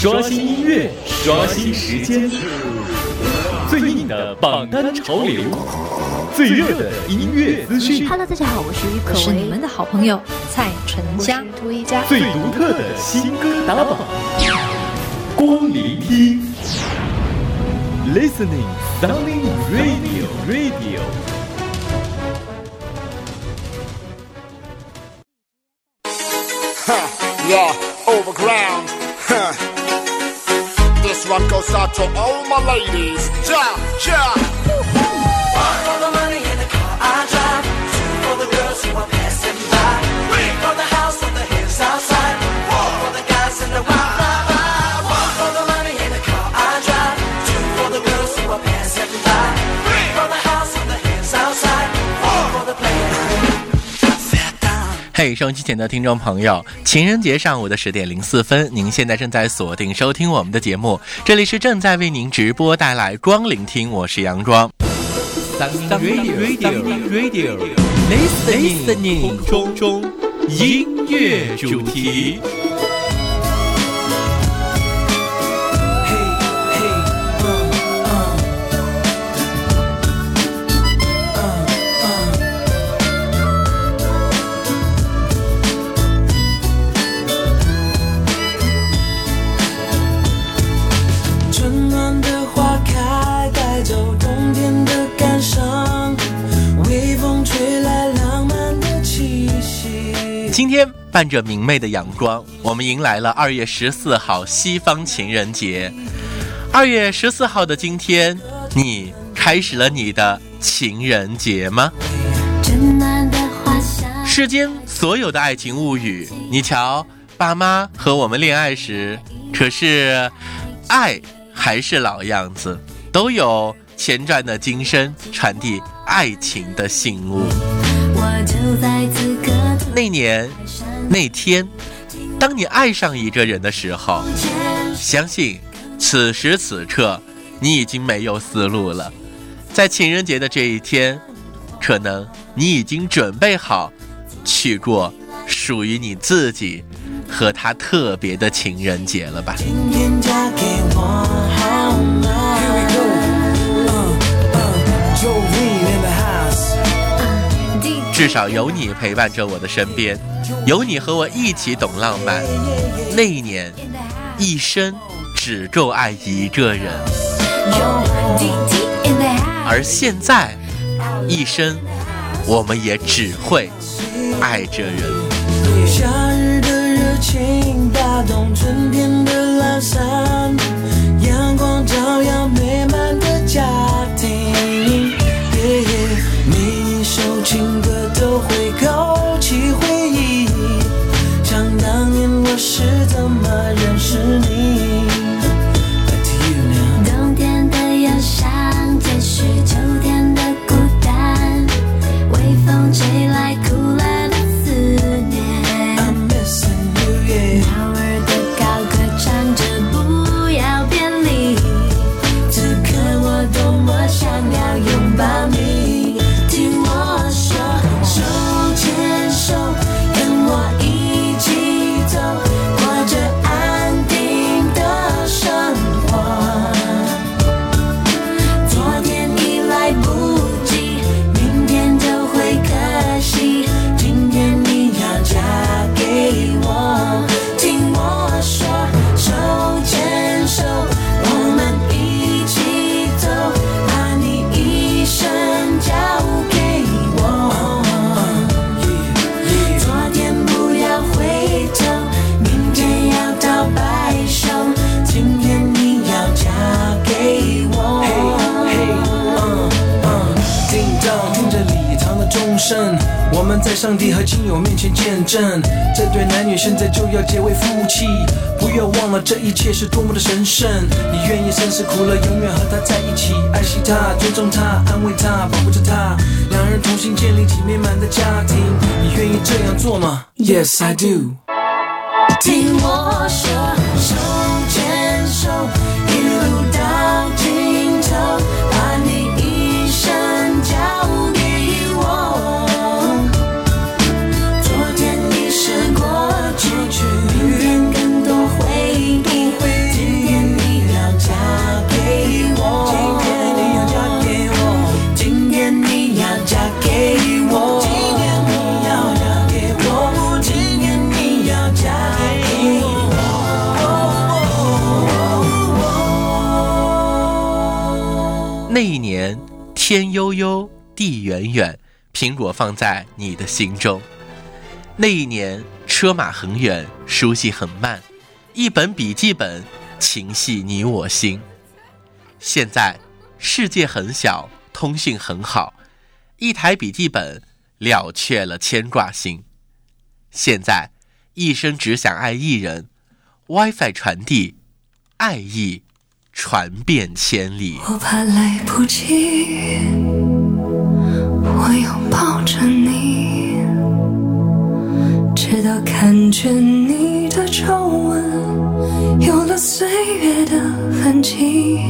刷新音乐，刷新时间，最硬的榜单潮流，最热的音乐资讯。Hello，大家好，我是于可为，是你们的好朋友蔡淳佳。涂一佳，最独特的新歌打榜，光聆听，Listening Sounding Radio Radio。Yeah, overground. Huh. One goes out to all my ladies. Ja, ja. 嘿，收音机前的听众朋友，情人节上午的十点零四分，您现在正在锁定收听我们的节目，这里是正在为您直播带来光聆听，我是杨光。Radio Radio Listening 空中音乐主题。“伴着明媚的阳光，我们迎来了二月十四号西方情人节。二月十四号的今天，你开始了你的情人节吗？世间所有的爱情物语，你瞧，爸妈和我们恋爱时，可是爱还是老样子，都有前传的今生传递爱情的信物。那年那天，当你爱上一个人的时候，相信此时此刻你已经没有思路了。在情人节的这一天，可能你已经准备好去过属于你自己和他特别的情人节了吧？Uh, uh. 至少有你陪伴着我的身边，有你和我一起懂浪漫。那一年，一生只够爱一个人，而现在，一生我们也只会爱着人。夏日的热情打动春天的懒散，阳光照耀美满的家庭。耶耶每一首情歌都会勾是怎么认识你。Back to you now. 冬天的忧伤，继续秋天的孤单，微风吹来这一切是多么的神圣。你愿意生死苦乐，永远和他在一起，爱惜他，尊重他，安慰他，保护着他，两人同心建立起美满的家庭。你愿意这样做吗？Yes, I do。听我说，天悠悠，地远远，苹果放在你的心中。那一年，车马很远，书信很慢，一本笔记本，情系你我心。现在，世界很小，通讯很好，一台笔记本了却了牵挂心。现在，一生只想爱一人，WiFi 传递，爱意传遍千里。我怕来不及，我拥抱着你，直到看见你的皱纹有了岁月的痕迹，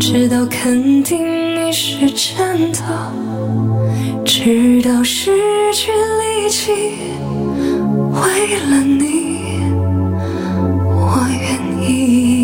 直到肯定你是真的，直到失去力气，为了你，我愿意。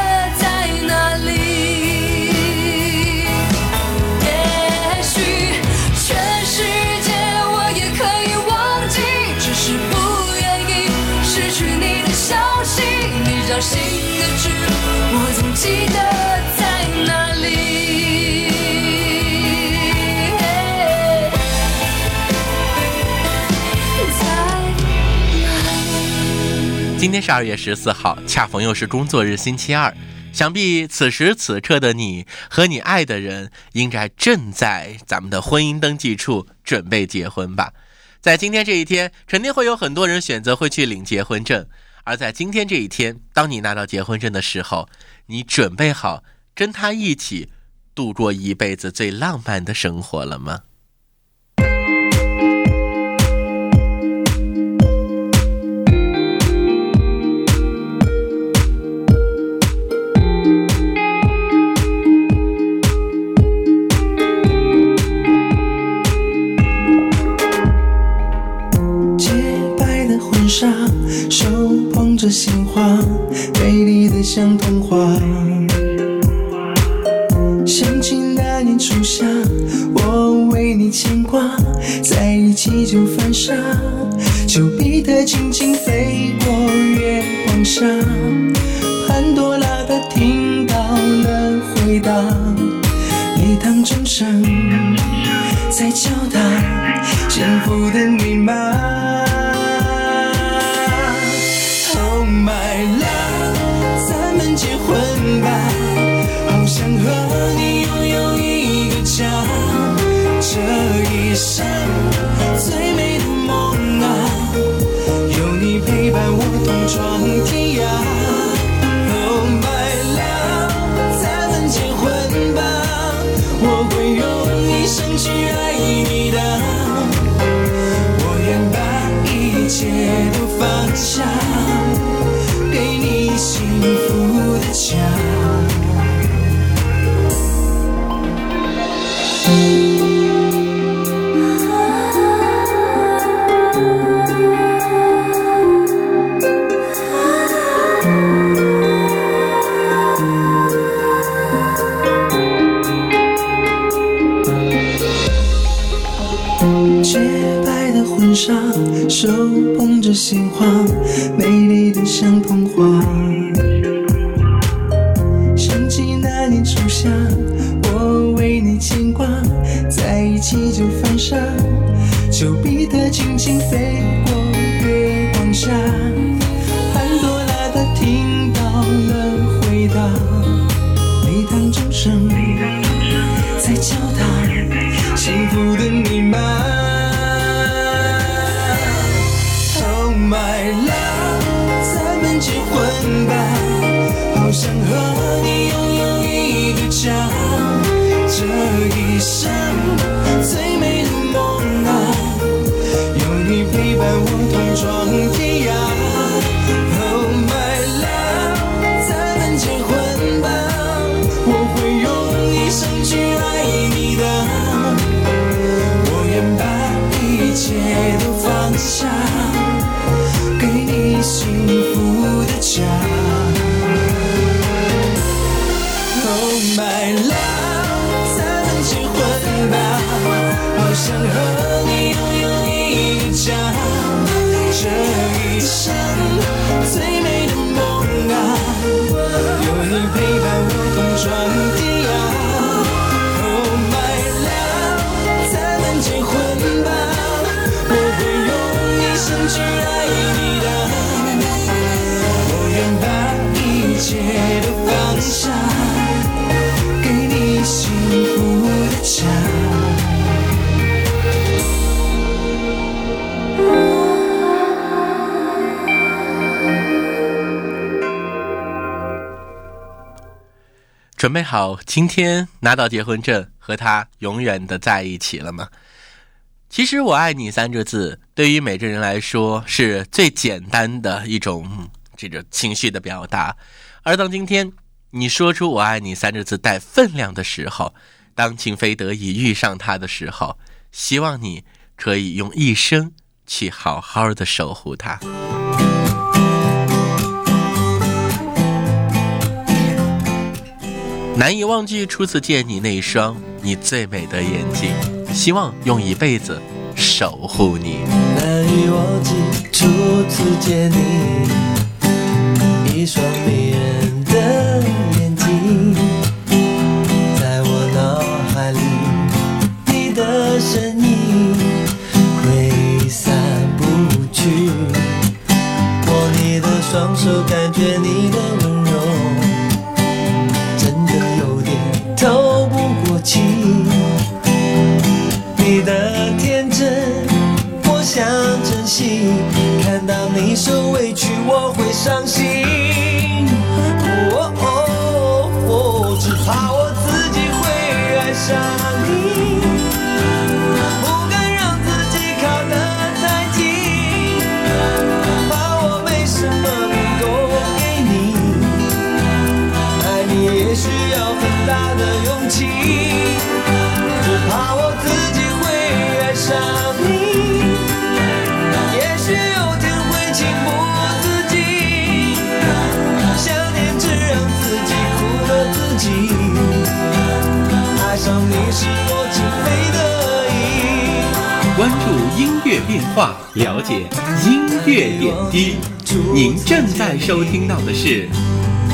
今天是二月十四号，恰逢又是工作日星期二。想必此时此刻的你和你爱的人，应该正在咱们的婚姻登记处准备结婚吧。在今天这一天，肯定会有很多人选择会去领结婚证。而在今天这一天，当你拿到结婚证的时候，你准备好跟他一起度过一辈子最浪漫的生活了吗？鲜花，美丽的像童话。想起那年初夏，我为你牵挂，在一起就犯傻，丘比特轻轻飞过月光下，潘多拉她听到了回答，闯天涯。Oh my love，咱们结婚吧，我会用一生去爱你的。我愿把一切都放下，鲜花，美丽的像童话。想起那年初夏，我为你牵挂，在一起就犯傻，丘比特轻轻飞给你幸福的家准备好今天拿到结婚证和他永远的在一起了吗？其实我爱你三个字对于每个人来说是最简单的一种这个情绪的表达。而当今天你说出“我爱你”三个字带分量的时候，当情非得已遇上他的时候，希望你可以用一生去好好的守护他。难以忘记初次见你那双你最美的眼睛，希望用一辈子守护你。难以忘记初次见你，一双迷人是你音乐变化，了解音乐点滴。您正在收听到的是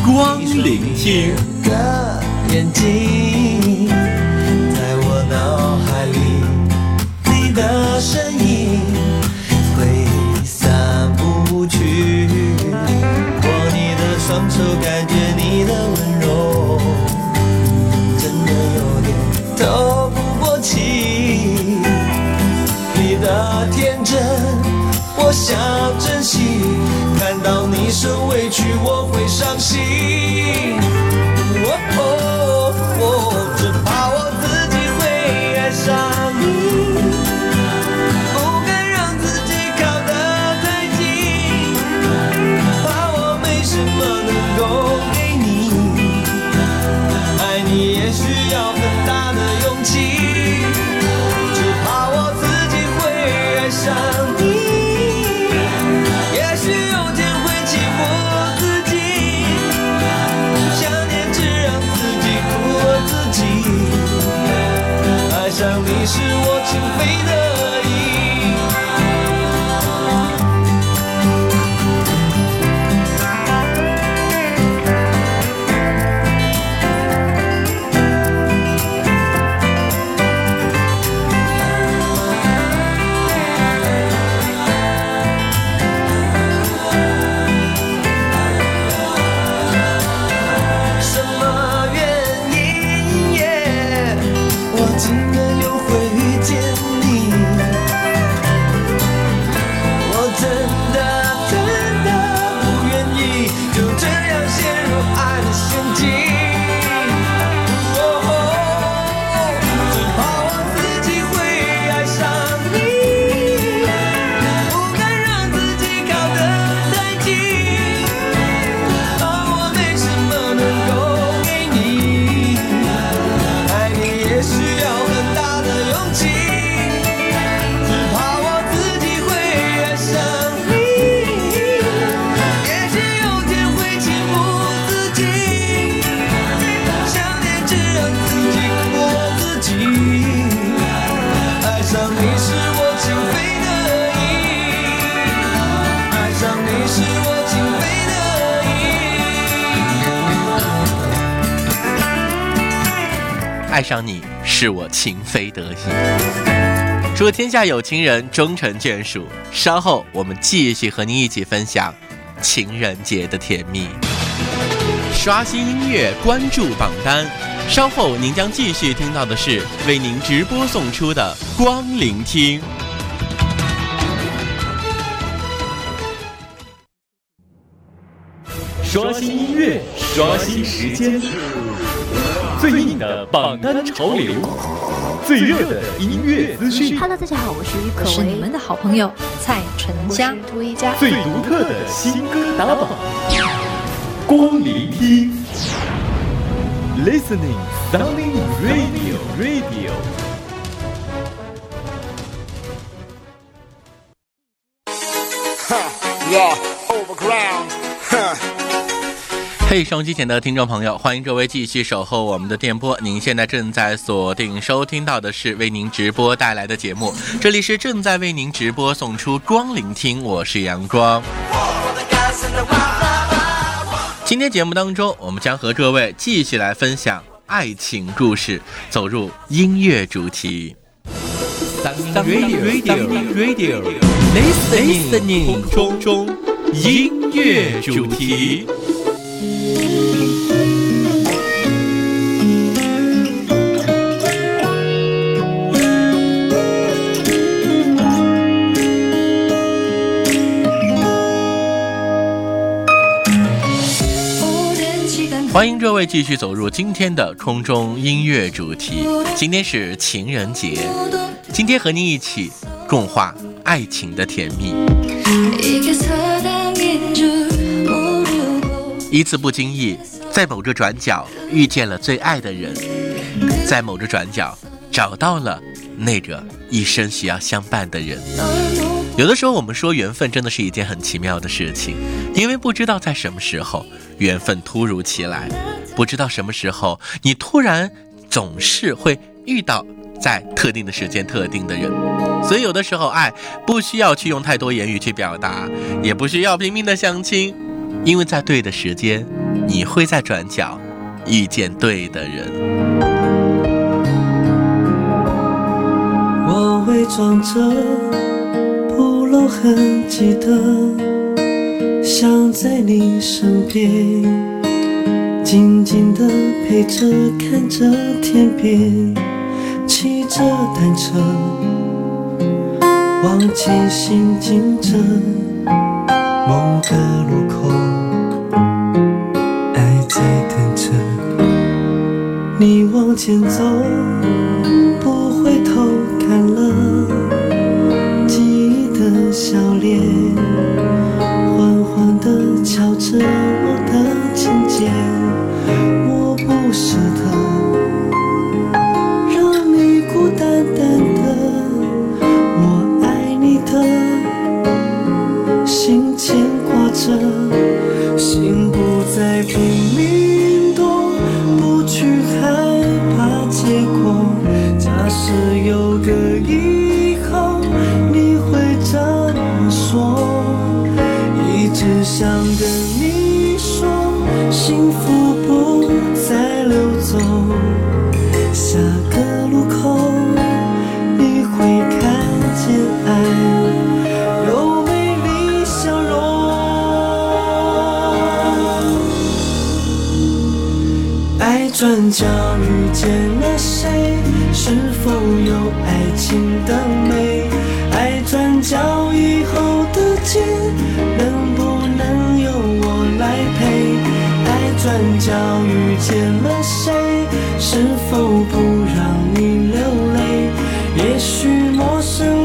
光聆听。的眼睛，在我脑海里，你的身影挥散不去。握你的双手，感觉你的温柔，真的有点想珍惜。看到你受委屈，我会伤心。爱上你是我情非得已。祝天下有情人终成眷属。稍后我们继续和您一起分享情人节的甜蜜。刷新音乐，关注榜单。稍后您将继续听到的是为您直播送出的光聆听。刷新音乐，刷新时间，最硬的榜单潮流，最热的音乐资讯，Hello，大家好，我是郁可唯，是你们的好朋友蔡淳佳，涂一佳，最独特的新歌打榜，光聆听，Listening Sounding Radio Radio。Yeah, overground. 嘿，收音机前的听众朋友，欢迎各位继续守候我们的电波。您现在正在锁定收听到的是为您直播带来的节目，这里是正在为您直播送出光聆听，我是阳光。今天节目当中，我们将和各位继续来分享爱情故事，走入音乐主题。Radio Radio Radio Listening 空中音乐主题。欢迎各位继续走入今天的空中音乐主题。今天是情人节，今天和您一起共话爱情的甜蜜。一次不经意，在某个转角遇见了最爱的人，在某个转角找到了那个一生需要相伴的人。有的时候，我们说缘分真的是一件很奇妙的事情，因为不知道在什么时候缘分突如其来，不知道什么时候你突然总是会遇到在特定的时间特定的人。所以有的时候，爱不需要去用太多言语去表达，也不需要拼命的相亲，因为在对的时间，你会在转角遇见对的人。我伪装着都很记得，想在你身边，静静的陪着，看着天边，骑着单车，往前行进着某个路口，爱在等着你往前走。不回头的笑脸，缓缓地陌生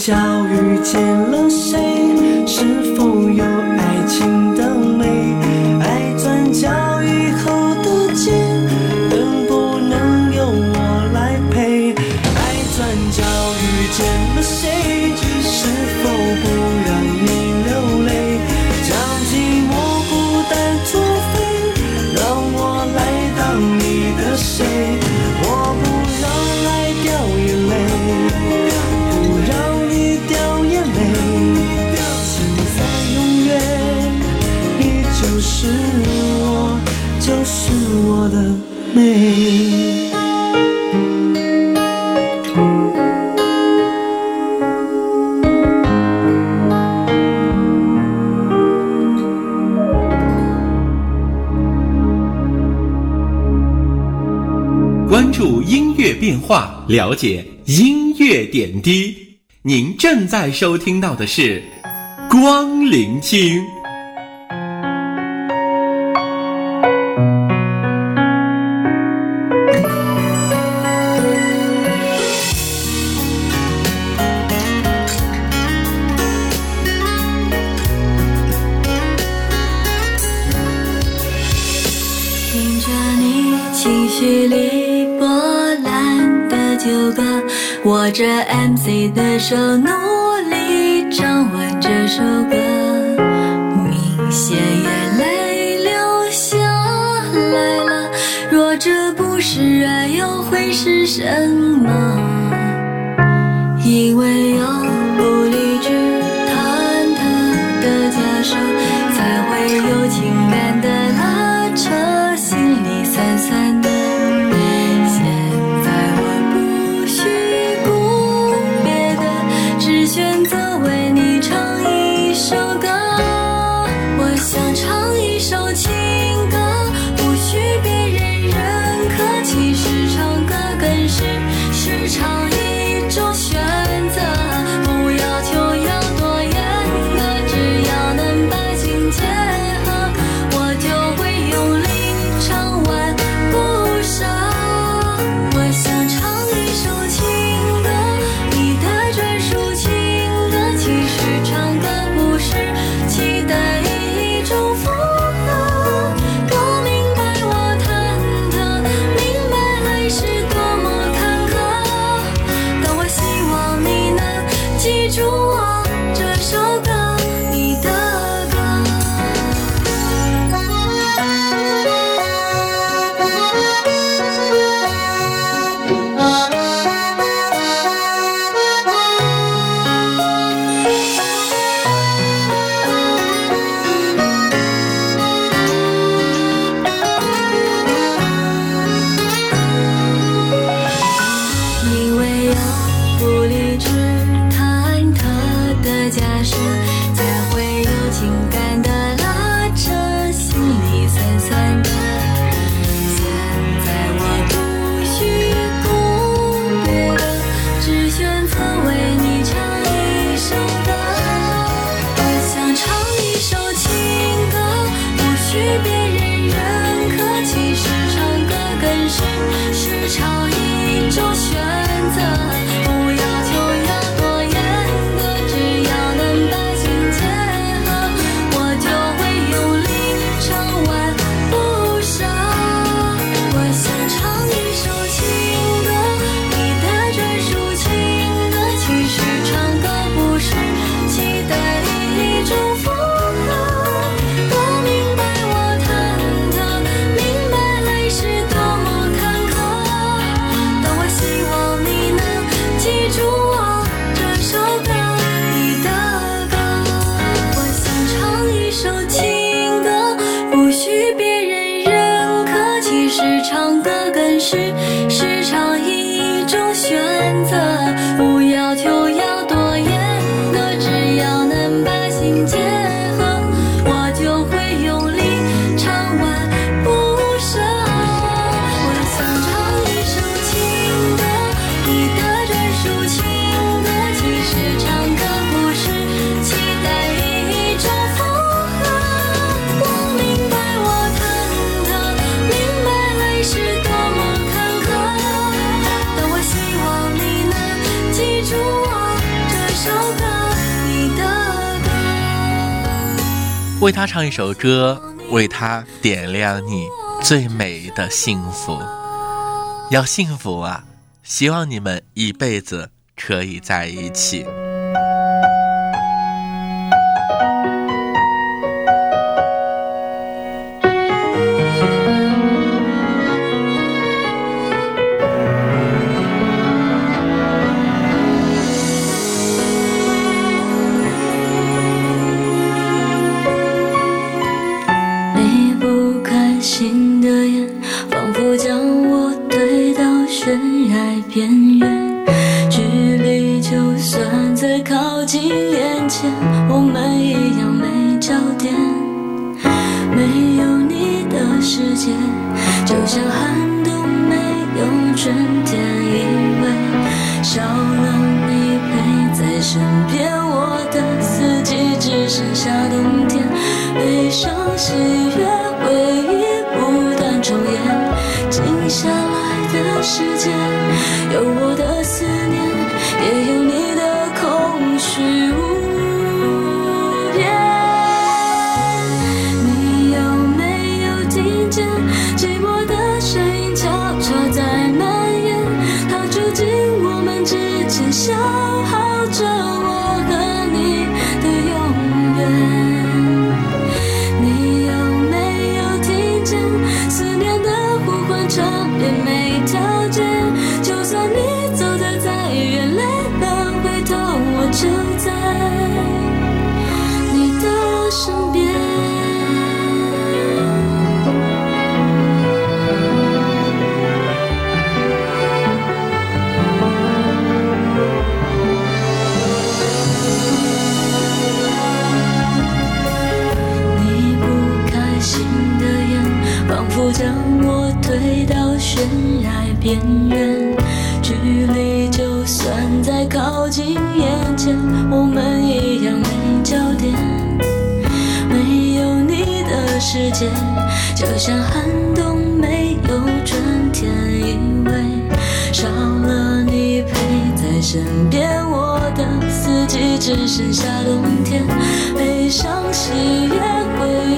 小雨见了谁？是我，就是我的美。关注音乐变化，了解音乐点滴。您正在收听到的是《光聆听》。随的手努力唱完这首歌明显眼泪流下来了。若这不是爱又会是什么？因为有为他唱一首歌，为他点亮你最美的幸福。要幸福啊，希望你们一辈子可以在一起。少了你陪在身边，我的四季只剩下冬天，悲伤喜悦会。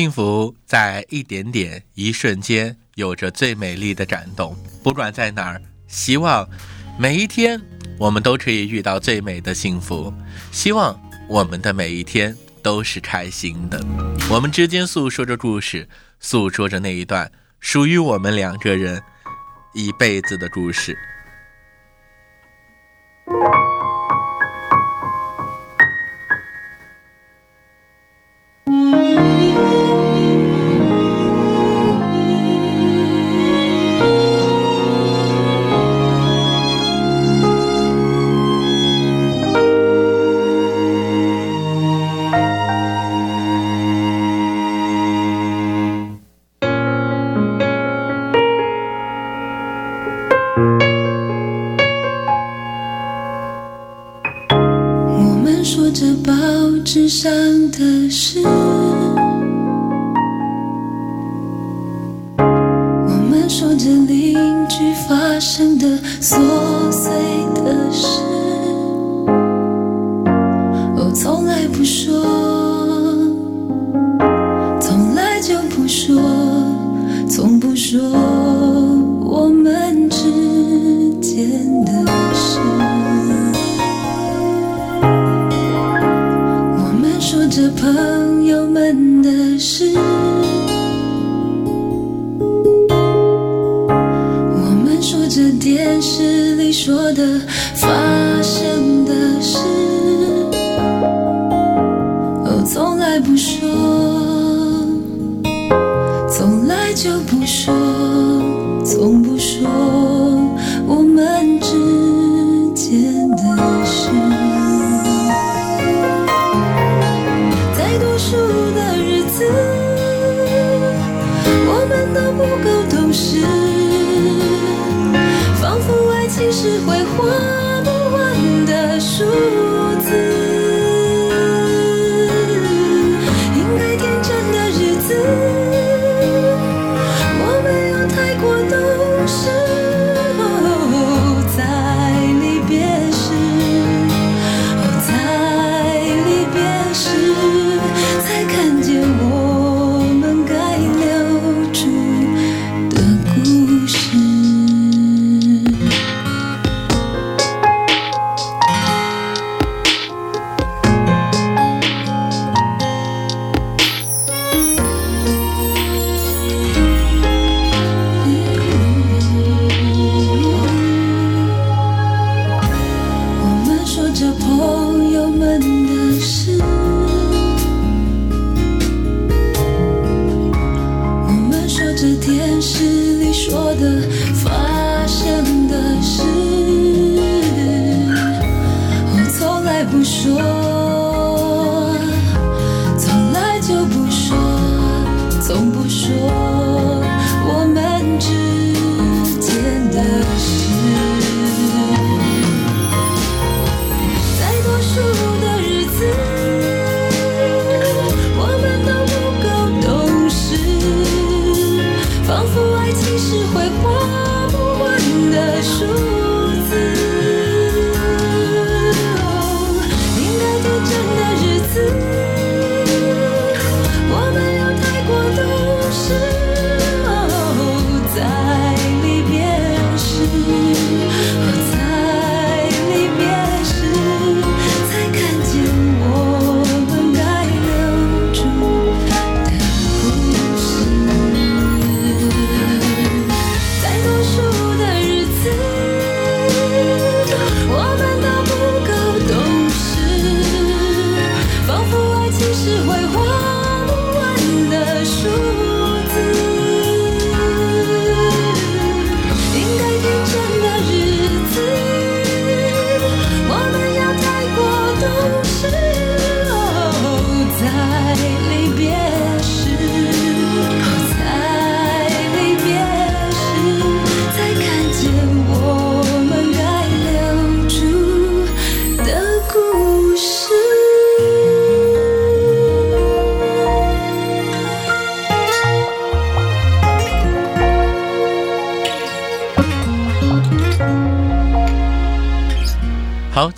幸福在一点点一瞬间有着最美丽的感动。不管在哪儿希望每一天我们都可以遇到最美的幸福希望我们的每一天都是开心的。我们之间诉说着故事诉说着那一段属于我们两个人一辈子的故事电视里说的发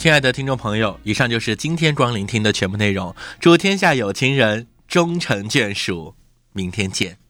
亲爱的听众朋友，以上就是今天光聆听的全部内容。祝天下有情人终成眷属，明天见。